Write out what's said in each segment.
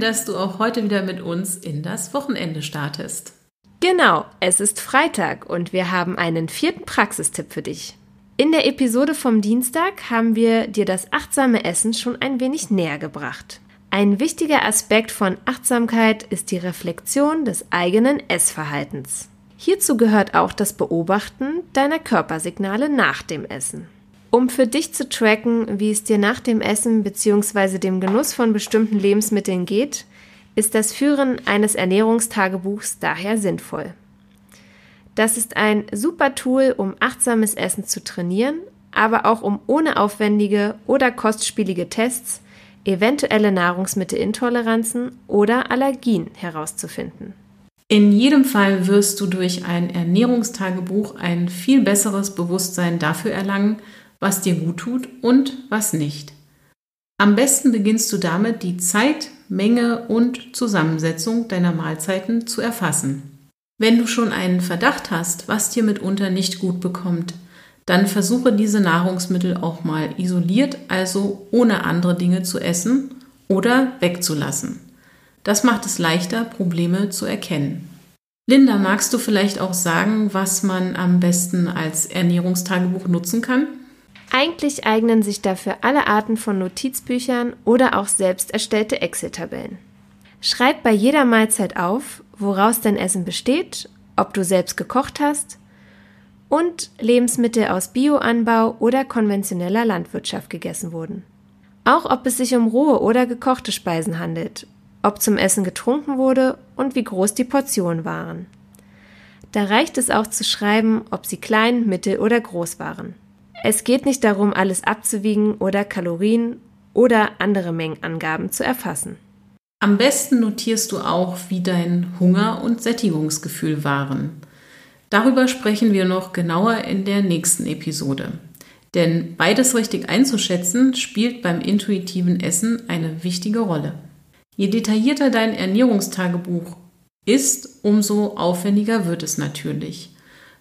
dass du auch heute wieder mit uns in das Wochenende startest. Genau, es ist Freitag und wir haben einen vierten Praxistipp für dich. In der Episode vom Dienstag haben wir dir das achtsame Essen schon ein wenig näher gebracht. Ein wichtiger Aspekt von Achtsamkeit ist die Reflexion des eigenen Essverhaltens. Hierzu gehört auch das Beobachten deiner Körpersignale nach dem Essen. Um für dich zu tracken, wie es dir nach dem Essen bzw. dem Genuss von bestimmten Lebensmitteln geht, ist das Führen eines Ernährungstagebuchs daher sinnvoll. Das ist ein super Tool, um achtsames Essen zu trainieren, aber auch um ohne aufwendige oder kostspielige Tests eventuelle Nahrungsmittelintoleranzen oder Allergien herauszufinden. In jedem Fall wirst du durch ein Ernährungstagebuch ein viel besseres Bewusstsein dafür erlangen, was dir gut tut und was nicht. Am besten beginnst du damit, die Zeit, Menge und Zusammensetzung deiner Mahlzeiten zu erfassen. Wenn du schon einen Verdacht hast, was dir mitunter nicht gut bekommt, dann versuche diese Nahrungsmittel auch mal isoliert, also ohne andere Dinge zu essen oder wegzulassen. Das macht es leichter, Probleme zu erkennen. Linda, magst du vielleicht auch sagen, was man am besten als Ernährungstagebuch nutzen kann? Eigentlich eignen sich dafür alle Arten von Notizbüchern oder auch selbst erstellte Excel-Tabellen. Schreib bei jeder Mahlzeit auf, woraus dein Essen besteht, ob du selbst gekocht hast und Lebensmittel aus Bioanbau oder konventioneller Landwirtschaft gegessen wurden. Auch ob es sich um rohe oder gekochte Speisen handelt, ob zum Essen getrunken wurde und wie groß die Portionen waren. Da reicht es auch zu schreiben, ob sie klein, mittel oder groß waren. Es geht nicht darum, alles abzuwiegen oder Kalorien oder andere Mengenangaben zu erfassen. Am besten notierst du auch, wie dein Hunger und Sättigungsgefühl waren. Darüber sprechen wir noch genauer in der nächsten Episode. Denn beides richtig einzuschätzen spielt beim intuitiven Essen eine wichtige Rolle. Je detaillierter dein Ernährungstagebuch ist, umso aufwendiger wird es natürlich.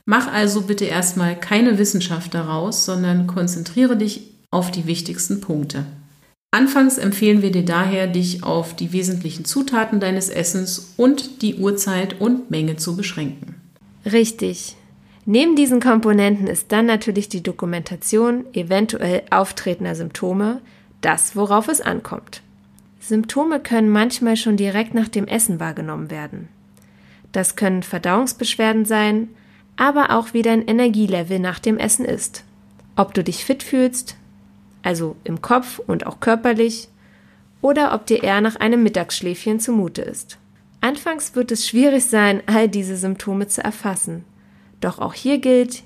Mach also bitte erstmal keine Wissenschaft daraus, sondern konzentriere dich auf die wichtigsten Punkte. Anfangs empfehlen wir dir daher, dich auf die wesentlichen Zutaten deines Essens und die Uhrzeit und Menge zu beschränken. Richtig. Neben diesen Komponenten ist dann natürlich die Dokumentation eventuell auftretender Symptome das, worauf es ankommt. Symptome können manchmal schon direkt nach dem Essen wahrgenommen werden. Das können Verdauungsbeschwerden sein, aber auch wie dein Energielevel nach dem Essen ist. Ob du dich fit fühlst, also im Kopf und auch körperlich, oder ob dir eher nach einem Mittagsschläfchen zumute ist. Anfangs wird es schwierig sein, all diese Symptome zu erfassen. Doch auch hier gilt,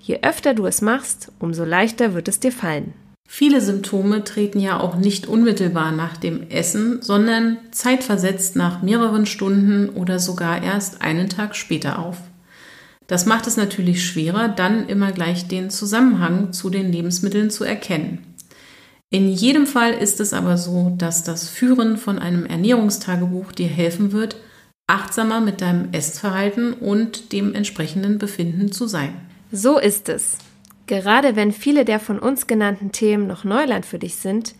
je öfter du es machst, umso leichter wird es dir fallen. Viele Symptome treten ja auch nicht unmittelbar nach dem Essen, sondern zeitversetzt nach mehreren Stunden oder sogar erst einen Tag später auf. Das macht es natürlich schwerer, dann immer gleich den Zusammenhang zu den Lebensmitteln zu erkennen. In jedem Fall ist es aber so, dass das Führen von einem Ernährungstagebuch dir helfen wird, achtsamer mit deinem Essverhalten und dem entsprechenden Befinden zu sein. So ist es. Gerade wenn viele der von uns genannten Themen noch Neuland für dich sind,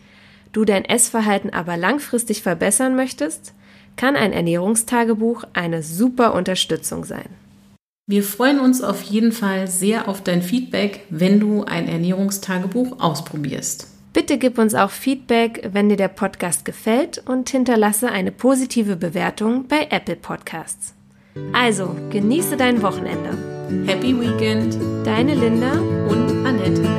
du dein Essverhalten aber langfristig verbessern möchtest, kann ein Ernährungstagebuch eine super Unterstützung sein. Wir freuen uns auf jeden Fall sehr auf dein Feedback, wenn du ein Ernährungstagebuch ausprobierst. Bitte gib uns auch Feedback, wenn dir der Podcast gefällt und hinterlasse eine positive Bewertung bei Apple Podcasts. Also, genieße dein Wochenende. Happy Weekend. Deine Linda und Annette.